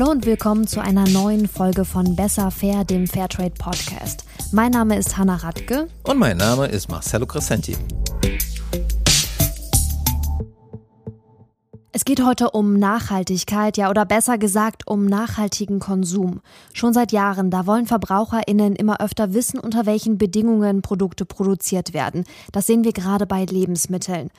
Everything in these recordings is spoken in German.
Hallo und willkommen zu einer neuen Folge von Besser Fair, dem Fairtrade Podcast. Mein Name ist Hanna Radke. Und mein Name ist Marcello Crescenti. Es geht heute um Nachhaltigkeit, ja, oder besser gesagt um nachhaltigen Konsum. Schon seit Jahren, da wollen VerbraucherInnen immer öfter wissen, unter welchen Bedingungen Produkte produziert werden. Das sehen wir gerade bei Lebensmitteln.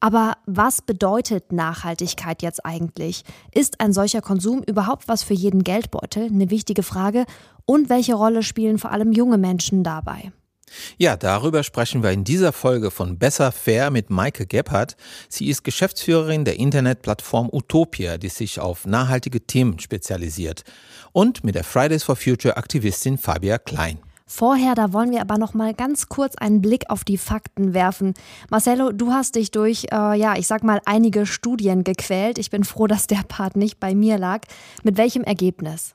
Aber was bedeutet Nachhaltigkeit jetzt eigentlich? Ist ein solcher Konsum überhaupt was für jeden Geldbeutel? Eine wichtige Frage. Und welche Rolle spielen vor allem junge Menschen dabei? Ja, darüber sprechen wir in dieser Folge von Besser Fair mit Maike Gebhardt. Sie ist Geschäftsführerin der Internetplattform Utopia, die sich auf nachhaltige Themen spezialisiert. Und mit der Fridays for Future Aktivistin Fabia Klein. Vorher, da wollen wir aber noch mal ganz kurz einen Blick auf die Fakten werfen. Marcelo, du hast dich durch, äh, ja, ich sag mal, einige Studien gequält. Ich bin froh, dass der Part nicht bei mir lag. Mit welchem Ergebnis?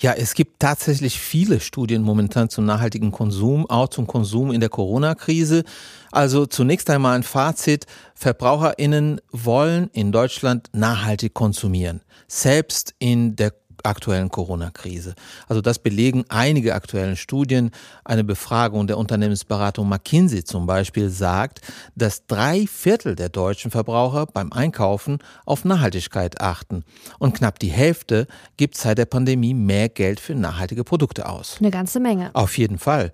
Ja, es gibt tatsächlich viele Studien momentan zum nachhaltigen Konsum, auch zum Konsum in der Corona-Krise. Also zunächst einmal ein Fazit. VerbraucherInnen wollen in Deutschland nachhaltig konsumieren. Selbst in der aktuellen Corona-Krise. Also das belegen einige aktuellen Studien. Eine Befragung der Unternehmensberatung McKinsey zum Beispiel sagt, dass drei Viertel der deutschen Verbraucher beim Einkaufen auf Nachhaltigkeit achten. Und knapp die Hälfte gibt seit der Pandemie mehr Geld für nachhaltige Produkte aus. Eine ganze Menge. Auf jeden Fall.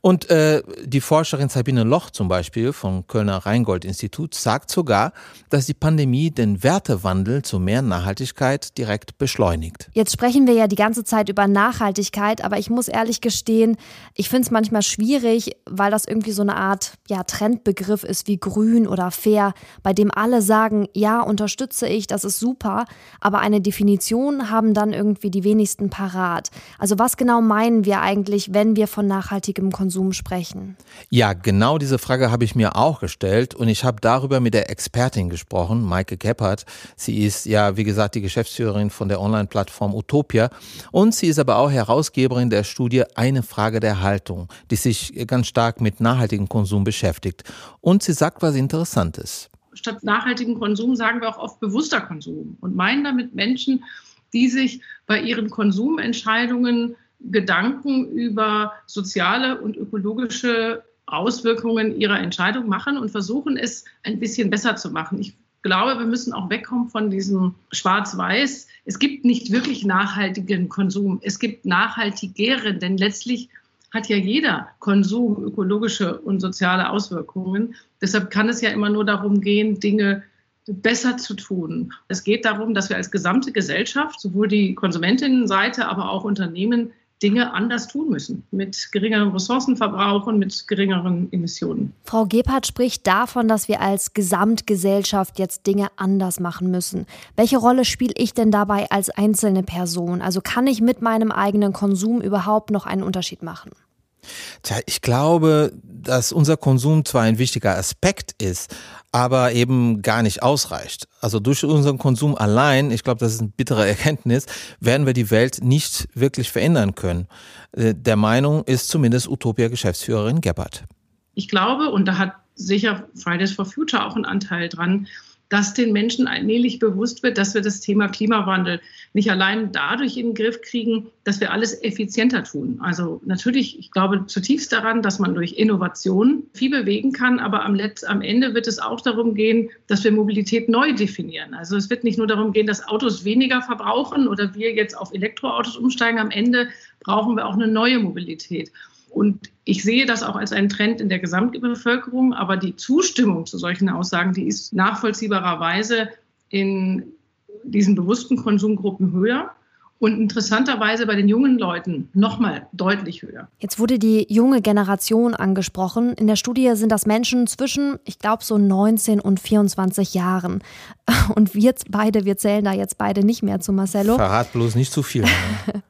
Und äh, die Forscherin Sabine Loch zum Beispiel vom Kölner Rheingold-Institut sagt sogar, dass die Pandemie den Wertewandel zu mehr Nachhaltigkeit direkt beschleunigt. Jetzt sprechen wir ja die ganze Zeit über Nachhaltigkeit, aber ich muss ehrlich gestehen, ich finde es manchmal schwierig, weil das irgendwie so eine Art ja, Trendbegriff ist wie grün oder fair, bei dem alle sagen, ja, unterstütze ich, das ist super, aber eine Definition haben dann irgendwie die wenigsten parat. Also was genau meinen wir eigentlich, wenn wir von nachhaltigem Konsum sprechen? Ja, genau diese Frage habe ich mir auch gestellt und ich habe darüber mit der Expertin gesprochen, Maike Keppert. Sie ist ja, wie gesagt, die Geschäftsführerin von der Online-Plattform Utopia. Und sie ist aber auch Herausgeberin der Studie Eine Frage der Haltung, die sich ganz stark mit nachhaltigem Konsum beschäftigt. Und sie sagt was Interessantes. Statt nachhaltigem Konsum sagen wir auch oft bewusster Konsum und meinen damit Menschen, die sich bei ihren Konsumentscheidungen Gedanken über soziale und ökologische Auswirkungen ihrer Entscheidung machen und versuchen es ein bisschen besser zu machen. Ich glaube, wir müssen auch wegkommen von diesem Schwarz-Weiß. Es gibt nicht wirklich nachhaltigen Konsum. Es gibt nachhaltigeren, denn letztlich hat ja jeder Konsum ökologische und soziale Auswirkungen. Deshalb kann es ja immer nur darum gehen, Dinge besser zu tun. Es geht darum, dass wir als gesamte Gesellschaft, sowohl die Konsumentinnenseite, aber auch Unternehmen, Dinge anders tun müssen, mit geringerem Ressourcenverbrauch und mit geringeren Emissionen. Frau Gebhardt spricht davon, dass wir als Gesamtgesellschaft jetzt Dinge anders machen müssen. Welche Rolle spiele ich denn dabei als einzelne Person? Also kann ich mit meinem eigenen Konsum überhaupt noch einen Unterschied machen? Tja, ich glaube, dass unser Konsum zwar ein wichtiger Aspekt ist, aber eben gar nicht ausreicht. Also durch unseren Konsum allein, ich glaube, das ist eine bittere Erkenntnis, werden wir die Welt nicht wirklich verändern können. Äh, der Meinung ist zumindest Utopia-Geschäftsführerin Gebhardt. Ich glaube, und da hat sicher Fridays for Future auch einen Anteil dran, dass den Menschen allmählich bewusst wird, dass wir das Thema Klimawandel nicht allein dadurch in den Griff kriegen, dass wir alles effizienter tun. Also natürlich, ich glaube zutiefst daran, dass man durch Innovation viel bewegen kann, aber am, Letz-, am Ende wird es auch darum gehen, dass wir Mobilität neu definieren. Also es wird nicht nur darum gehen, dass Autos weniger verbrauchen oder wir jetzt auf Elektroautos umsteigen. Am Ende brauchen wir auch eine neue Mobilität. Und ich sehe das auch als einen Trend in der Gesamtbevölkerung, aber die Zustimmung zu solchen Aussagen, die ist nachvollziehbarerweise in diesen bewussten Konsumgruppen höher und interessanterweise bei den jungen Leuten nochmal deutlich höher. Jetzt wurde die junge Generation angesprochen. In der Studie sind das Menschen zwischen, ich glaube, so 19 und 24 Jahren. Und wir beide, wir zählen da jetzt beide nicht mehr zu Marcello. Verrat bloß nicht zu viel. Ne?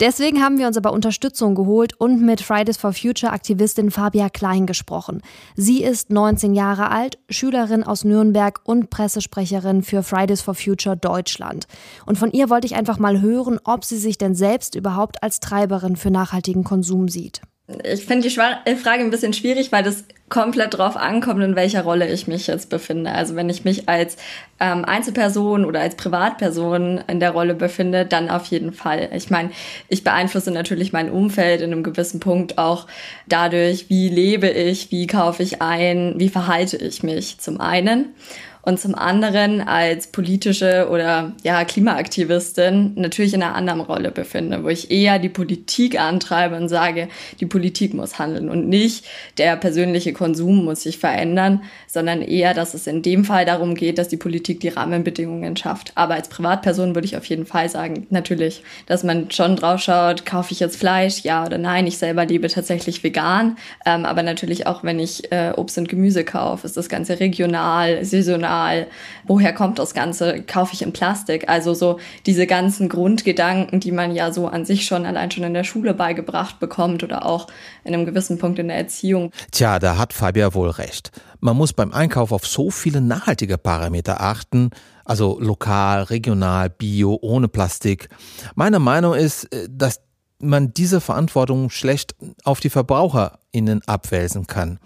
Deswegen haben wir uns aber Unterstützung geholt und mit Fridays for Future Aktivistin Fabia Klein gesprochen. Sie ist 19 Jahre alt, Schülerin aus Nürnberg und Pressesprecherin für Fridays for Future Deutschland. Und von ihr wollte ich einfach mal hören, ob sie sich denn selbst überhaupt als Treiberin für nachhaltigen Konsum sieht. Ich finde die äh, Frage ein bisschen schwierig, weil das komplett drauf ankommt, in welcher Rolle ich mich jetzt befinde. Also wenn ich mich als ähm, Einzelperson oder als Privatperson in der Rolle befinde, dann auf jeden Fall. Ich meine, ich beeinflusse natürlich mein Umfeld in einem gewissen Punkt auch dadurch, wie lebe ich, wie kaufe ich ein, wie verhalte ich mich zum einen und zum anderen als politische oder ja Klimaaktivistin natürlich in einer anderen Rolle befinde, wo ich eher die Politik antreibe und sage, die Politik muss handeln und nicht der persönliche Konsum muss sich verändern, sondern eher, dass es in dem Fall darum geht, dass die Politik die Rahmenbedingungen schafft. Aber als Privatperson würde ich auf jeden Fall sagen, natürlich, dass man schon drauf schaut, kaufe ich jetzt Fleisch, ja oder nein. Ich selber lebe tatsächlich vegan, ähm, aber natürlich auch, wenn ich äh, Obst und Gemüse kaufe, ist das Ganze regional, saisonal Material, woher kommt das Ganze, kaufe ich in Plastik? Also so diese ganzen Grundgedanken, die man ja so an sich schon allein schon in der Schule beigebracht bekommt oder auch in einem gewissen Punkt in der Erziehung. Tja, da hat Fabia wohl recht. Man muss beim Einkauf auf so viele nachhaltige Parameter achten, also lokal, regional, bio, ohne Plastik. Meine Meinung ist, äh, dass man diese Verantwortung schlecht auf die VerbraucherInnen abwälzen kann.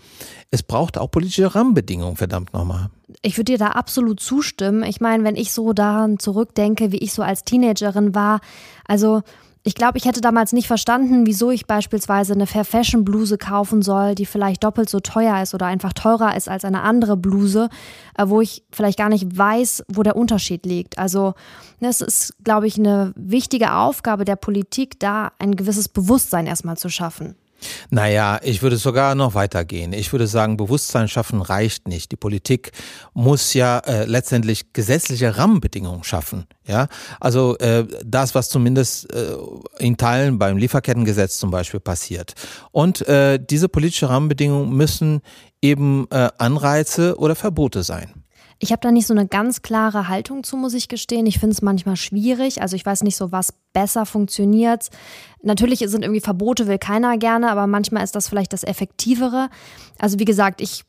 Es braucht auch politische Rahmenbedingungen, verdammt nochmal. Ich würde dir da absolut zustimmen. Ich meine, wenn ich so daran zurückdenke, wie ich so als Teenagerin war, also ich glaube, ich hätte damals nicht verstanden, wieso ich beispielsweise eine Fair Fashion Bluse kaufen soll, die vielleicht doppelt so teuer ist oder einfach teurer ist als eine andere Bluse, äh, wo ich vielleicht gar nicht weiß, wo der Unterschied liegt. Also es ist, glaube ich, eine wichtige Aufgabe der Politik, da ein gewisses Bewusstsein erstmal zu schaffen. Naja, ich würde sogar noch weitergehen. Ich würde sagen, Bewusstsein schaffen reicht nicht. Die Politik muss ja äh, letztendlich gesetzliche Rahmenbedingungen schaffen. Ja, also äh, das, was zumindest äh, in Teilen beim Lieferkettengesetz zum Beispiel passiert. Und äh, diese politische Rahmenbedingungen müssen eben äh, Anreize oder Verbote sein. Ich habe da nicht so eine ganz klare Haltung zu, muss ich gestehen. Ich finde es manchmal schwierig. Also ich weiß nicht so, was besser funktioniert. Natürlich sind irgendwie Verbote, will keiner gerne, aber manchmal ist das vielleicht das Effektivere. Also wie gesagt, ich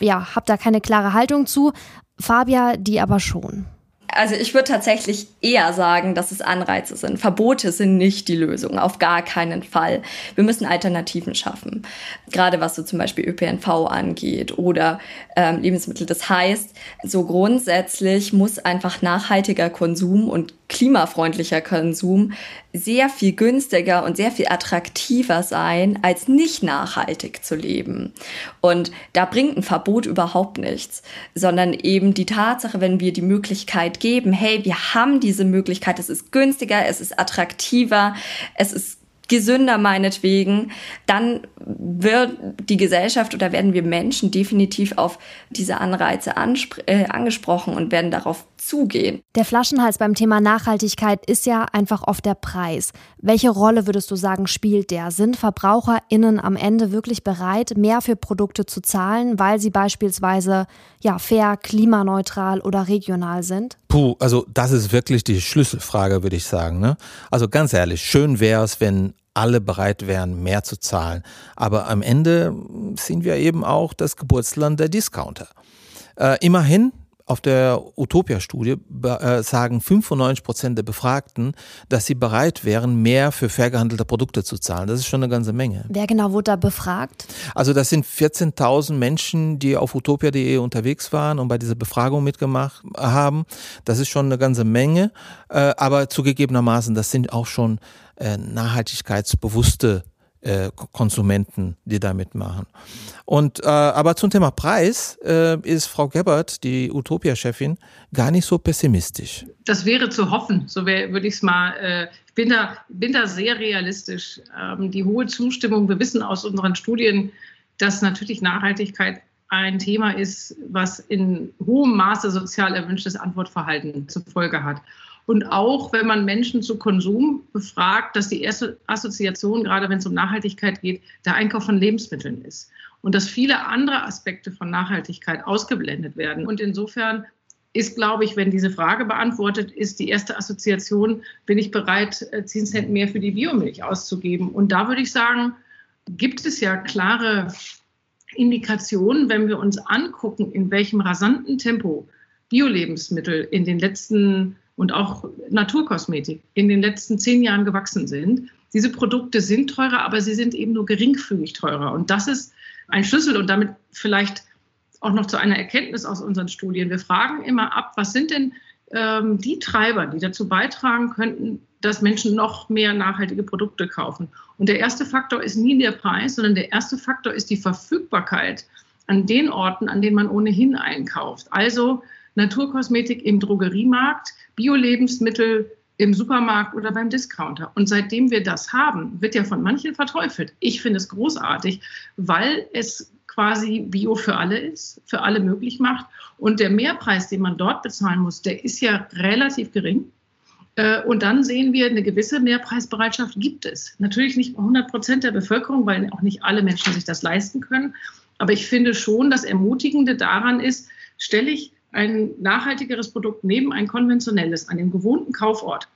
ja, habe da keine klare Haltung zu. Fabia, die aber schon. Also ich würde tatsächlich eher sagen, dass es Anreize sind. Verbote sind nicht die Lösung, auf gar keinen Fall. Wir müssen Alternativen schaffen, gerade was so zum Beispiel ÖPNV angeht oder ähm, Lebensmittel. Das heißt, so grundsätzlich muss einfach nachhaltiger Konsum und klimafreundlicher Konsum sehr viel günstiger und sehr viel attraktiver sein, als nicht nachhaltig zu leben. Und da bringt ein Verbot überhaupt nichts, sondern eben die Tatsache, wenn wir die Möglichkeit geben, hey, wir haben diese Möglichkeit, es ist günstiger, es ist attraktiver, es ist gesünder meinetwegen, dann wird die Gesellschaft oder werden wir Menschen definitiv auf diese Anreize äh, angesprochen und werden darauf zugehen. Der Flaschenhals beim Thema Nachhaltigkeit ist ja einfach oft der Preis. Welche Rolle würdest du sagen, spielt der? Sind VerbraucherInnen am Ende wirklich bereit, mehr für Produkte zu zahlen, weil sie beispielsweise ja fair, klimaneutral oder regional sind? Puh, also das ist wirklich die Schlüsselfrage, würde ich sagen. Ne? Also ganz ehrlich, schön wäre es, wenn alle bereit wären, mehr zu zahlen. Aber am Ende sind wir eben auch das Geburtsland der Discounter. Äh, immerhin auf der Utopia-Studie äh, sagen 95 Prozent der Befragten, dass sie bereit wären, mehr für fair gehandelte Produkte zu zahlen. Das ist schon eine ganze Menge. Wer genau wurde da befragt? Also das sind 14.000 Menschen, die auf utopia.de unterwegs waren und bei dieser Befragung mitgemacht haben. Das ist schon eine ganze Menge. Äh, aber zugegebenermaßen, das sind auch schon äh, nachhaltigkeitsbewusste äh, Konsumenten, die da mitmachen. Und äh, aber zum Thema Preis äh, ist Frau Gebert, die Utopia-Chefin, gar nicht so pessimistisch. Das wäre zu hoffen, so würde ich es mal. Äh, ich bin da, bin da sehr realistisch. Ähm, die hohe Zustimmung, wir wissen aus unseren Studien, dass natürlich Nachhaltigkeit ein Thema ist, was in hohem Maße sozial erwünschtes Antwortverhalten zur Folge hat. Und auch wenn man Menschen zu Konsum befragt, dass die erste Assoziation, gerade wenn es um Nachhaltigkeit geht, der Einkauf von Lebensmitteln ist. Und dass viele andere Aspekte von Nachhaltigkeit ausgeblendet werden. Und insofern ist, glaube ich, wenn diese Frage beantwortet ist, die erste Assoziation, bin ich bereit, 10 äh, Cent mehr für die Biomilch auszugeben. Und da würde ich sagen, gibt es ja klare Indikationen, wenn wir uns angucken, in welchem rasanten Tempo Biolebensmittel in den letzten und auch Naturkosmetik in den letzten zehn Jahren gewachsen sind. Diese Produkte sind teurer, aber sie sind eben nur geringfügig teurer. Und das ist ein Schlüssel und damit vielleicht auch noch zu einer Erkenntnis aus unseren Studien. Wir fragen immer ab, was sind denn ähm, die Treiber, die dazu beitragen könnten, dass Menschen noch mehr nachhaltige Produkte kaufen. Und der erste Faktor ist nie der Preis, sondern der erste Faktor ist die Verfügbarkeit an den Orten, an denen man ohnehin einkauft. Also Naturkosmetik im Drogeriemarkt, Bio-Lebensmittel im Supermarkt oder beim Discounter. Und seitdem wir das haben, wird ja von manchen verteufelt. Ich finde es großartig, weil es quasi Bio für alle ist, für alle möglich macht. Und der Mehrpreis, den man dort bezahlen muss, der ist ja relativ gering. Äh, und dann sehen wir, eine gewisse Mehrpreisbereitschaft gibt es. Natürlich nicht 100 Prozent der Bevölkerung, weil auch nicht alle Menschen sich das leisten können. Aber ich finde schon, das Ermutigende daran ist, stelle ich ein nachhaltigeres Produkt neben ein konventionelles an dem gewohnten Kaufort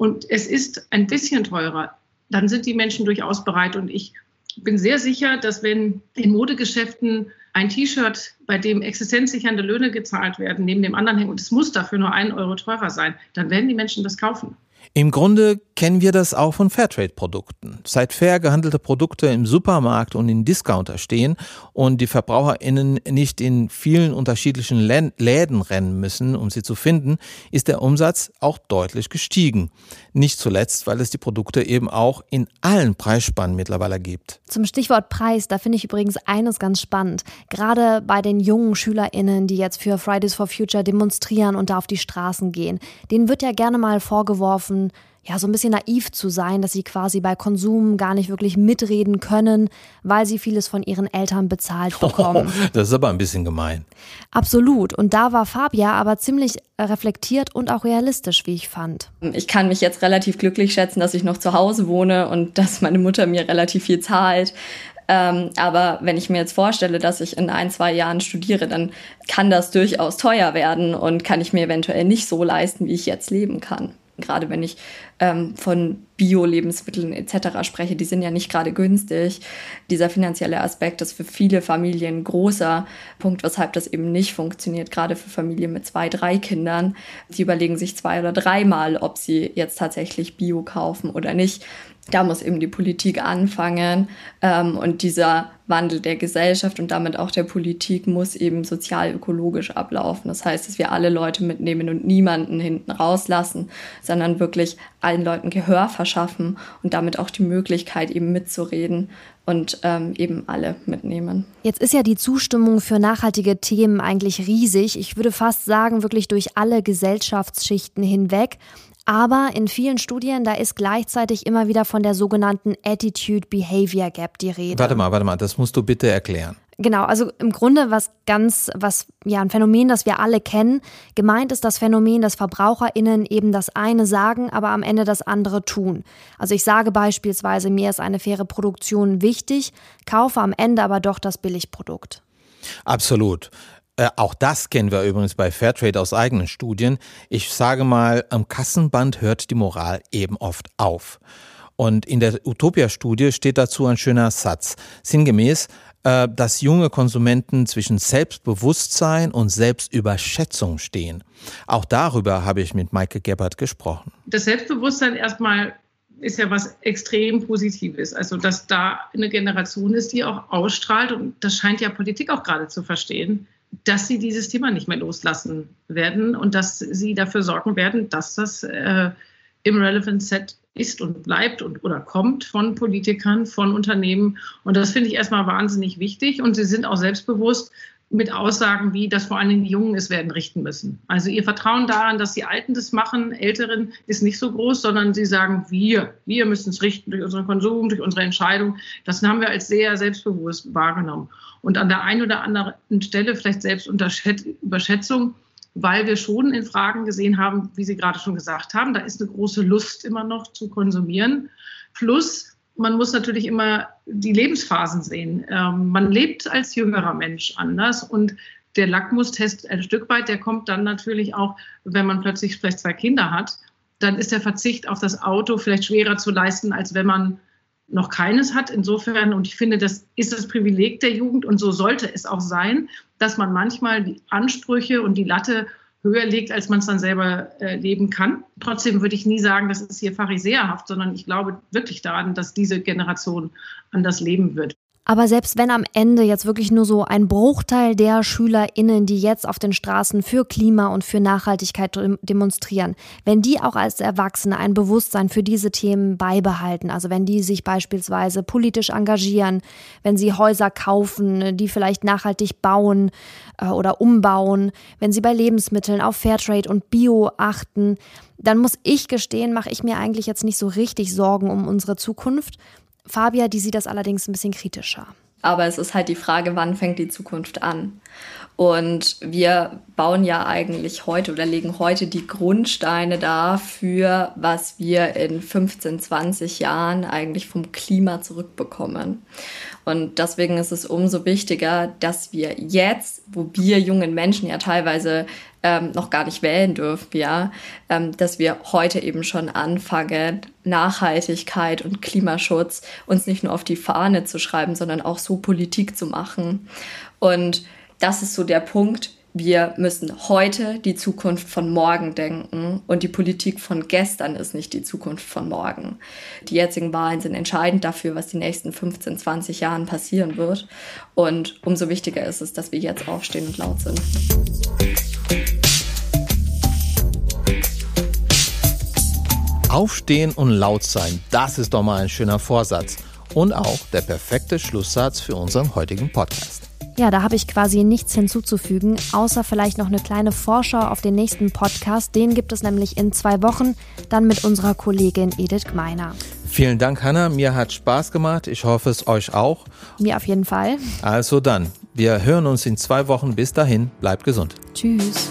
und es ist ein bisschen teurer, dann sind die Menschen durchaus bereit. Und ich bin sehr sicher, dass wenn in Modegeschäften ein T-Shirt, bei dem existenzsichernde Löhne gezahlt werden, neben dem anderen hängt und es muss dafür nur einen Euro teurer sein, dann werden die Menschen das kaufen. Im Grunde kennen wir das auch von Fairtrade-Produkten. Seit fair gehandelte Produkte im Supermarkt und in Discounter stehen und die VerbraucherInnen nicht in vielen unterschiedlichen Läden rennen müssen, um sie zu finden, ist der Umsatz auch deutlich gestiegen. Nicht zuletzt, weil es die Produkte eben auch in allen Preisspannen mittlerweile gibt. Zum Stichwort Preis, da finde ich übrigens eines ganz spannend. Gerade bei den jungen SchülerInnen, die jetzt für Fridays for Future demonstrieren und da auf die Straßen gehen, denen wird ja gerne mal vorgeworfen, ja, so ein bisschen naiv zu sein, dass sie quasi bei Konsum gar nicht wirklich mitreden können, weil sie vieles von ihren Eltern bezahlt bekommen. Oh, das ist aber ein bisschen gemein. Absolut. Und da war Fabia aber ziemlich reflektiert und auch realistisch, wie ich fand. Ich kann mich jetzt relativ glücklich schätzen, dass ich noch zu Hause wohne und dass meine Mutter mir relativ viel zahlt. Ähm, aber wenn ich mir jetzt vorstelle, dass ich in ein, zwei Jahren studiere, dann kann das durchaus teuer werden und kann ich mir eventuell nicht so leisten, wie ich jetzt leben kann gerade wenn ich ähm, von Bio-Lebensmitteln etc. spreche, die sind ja nicht gerade günstig. Dieser finanzielle Aspekt ist für viele Familien ein großer Punkt, weshalb das eben nicht funktioniert, gerade für Familien mit zwei, drei Kindern. Sie überlegen sich zwei oder dreimal, ob sie jetzt tatsächlich Bio kaufen oder nicht da muss eben die Politik anfangen ähm, und dieser Wandel der Gesellschaft und damit auch der Politik muss eben sozial-ökologisch ablaufen. Das heißt, dass wir alle Leute mitnehmen und niemanden hinten rauslassen, sondern wirklich allen Leuten Gehör verschaffen und damit auch die Möglichkeit eben mitzureden und ähm, eben alle mitnehmen. Jetzt ist ja die Zustimmung für nachhaltige Themen eigentlich riesig. Ich würde fast sagen, wirklich durch alle Gesellschaftsschichten hinweg. Aber in vielen Studien, da ist gleichzeitig immer wieder von der sogenannten Attitude-Behavior Gap die Rede. Warte mal, warte mal, das musst du bitte erklären. Genau, also im Grunde was ganz, was ja ein Phänomen, das wir alle kennen. Gemeint ist das Phänomen, dass VerbraucherInnen eben das eine sagen, aber am Ende das andere tun. Also ich sage beispielsweise, mir ist eine faire Produktion wichtig, kaufe am Ende aber doch das Billigprodukt. Absolut. Äh, auch das kennen wir übrigens bei Fairtrade aus eigenen Studien. Ich sage mal, am Kassenband hört die Moral eben oft auf. Und in der Utopia-Studie steht dazu ein schöner Satz. Sinngemäß, äh, dass junge Konsumenten zwischen Selbstbewusstsein und Selbstüberschätzung stehen. Auch darüber habe ich mit Maike Gebhardt gesprochen. Das Selbstbewusstsein erstmal ist ja was extrem Positives. Also, dass da eine Generation ist, die auch ausstrahlt, und das scheint ja Politik auch gerade zu verstehen, dass sie dieses Thema nicht mehr loslassen werden und dass sie dafür sorgen werden, dass das äh, im Relevant Set ist und bleibt und, oder kommt von Politikern, von Unternehmen. Und das finde ich erstmal wahnsinnig wichtig. Und sie sind auch selbstbewusst mit Aussagen wie, dass vor allen Dingen die Jungen es werden richten müssen. Also ihr Vertrauen daran, dass die Alten das machen, Älteren, ist nicht so groß, sondern sie sagen, wir, wir müssen es richten durch unseren Konsum, durch unsere Entscheidung. Das haben wir als sehr selbstbewusst wahrgenommen. Und an der einen oder anderen Stelle vielleicht selbst Überschätzung, weil wir schon in Fragen gesehen haben, wie Sie gerade schon gesagt haben, da ist eine große Lust immer noch zu konsumieren. Plus, man muss natürlich immer die Lebensphasen sehen. Ähm, man lebt als jüngerer Mensch anders und der Lackmustest ein Stück weit, der kommt dann natürlich auch, wenn man plötzlich vielleicht zwei Kinder hat, dann ist der Verzicht auf das Auto vielleicht schwerer zu leisten, als wenn man noch keines hat. Insofern, und ich finde, das ist das Privileg der Jugend und so sollte es auch sein, dass man manchmal die Ansprüche und die Latte höher legt, als man es dann selber äh, leben kann. Trotzdem würde ich nie sagen, das ist hier pharisäerhaft, sondern ich glaube wirklich daran, dass diese Generation anders leben wird. Aber selbst wenn am Ende jetzt wirklich nur so ein Bruchteil der SchülerInnen, die jetzt auf den Straßen für Klima und für Nachhaltigkeit demonstrieren, wenn die auch als Erwachsene ein Bewusstsein für diese Themen beibehalten, also wenn die sich beispielsweise politisch engagieren, wenn sie Häuser kaufen, die vielleicht nachhaltig bauen äh, oder umbauen, wenn sie bei Lebensmitteln auf Fairtrade und Bio achten, dann muss ich gestehen, mache ich mir eigentlich jetzt nicht so richtig Sorgen um unsere Zukunft. Fabia, die sieht das allerdings ein bisschen kritischer. Aber es ist halt die Frage, wann fängt die Zukunft an? Und wir bauen ja eigentlich heute oder legen heute die Grundsteine dafür, was wir in 15, 20 Jahren eigentlich vom Klima zurückbekommen. Und deswegen ist es umso wichtiger, dass wir jetzt, wo wir jungen Menschen ja teilweise ähm, noch gar nicht wählen dürfen, ja, ähm, dass wir heute eben schon anfangen, Nachhaltigkeit und Klimaschutz uns nicht nur auf die Fahne zu schreiben, sondern auch so Politik zu machen. Und das ist so der Punkt. Wir müssen heute die Zukunft von morgen denken und die Politik von gestern ist nicht die Zukunft von morgen. Die jetzigen Wahlen sind entscheidend dafür, was die nächsten 15, 20 Jahren passieren wird. Und umso wichtiger ist es, dass wir jetzt aufstehen und laut sind. Aufstehen und laut sein, das ist doch mal ein schöner Vorsatz. Und auch der perfekte Schlusssatz für unseren heutigen Podcast. Ja, da habe ich quasi nichts hinzuzufügen, außer vielleicht noch eine kleine Vorschau auf den nächsten Podcast. Den gibt es nämlich in zwei Wochen, dann mit unserer Kollegin Edith Gmeiner. Vielen Dank, Hanna. Mir hat Spaß gemacht. Ich hoffe es euch auch. Mir auf jeden Fall. Also dann, wir hören uns in zwei Wochen. Bis dahin, bleibt gesund. Tschüss.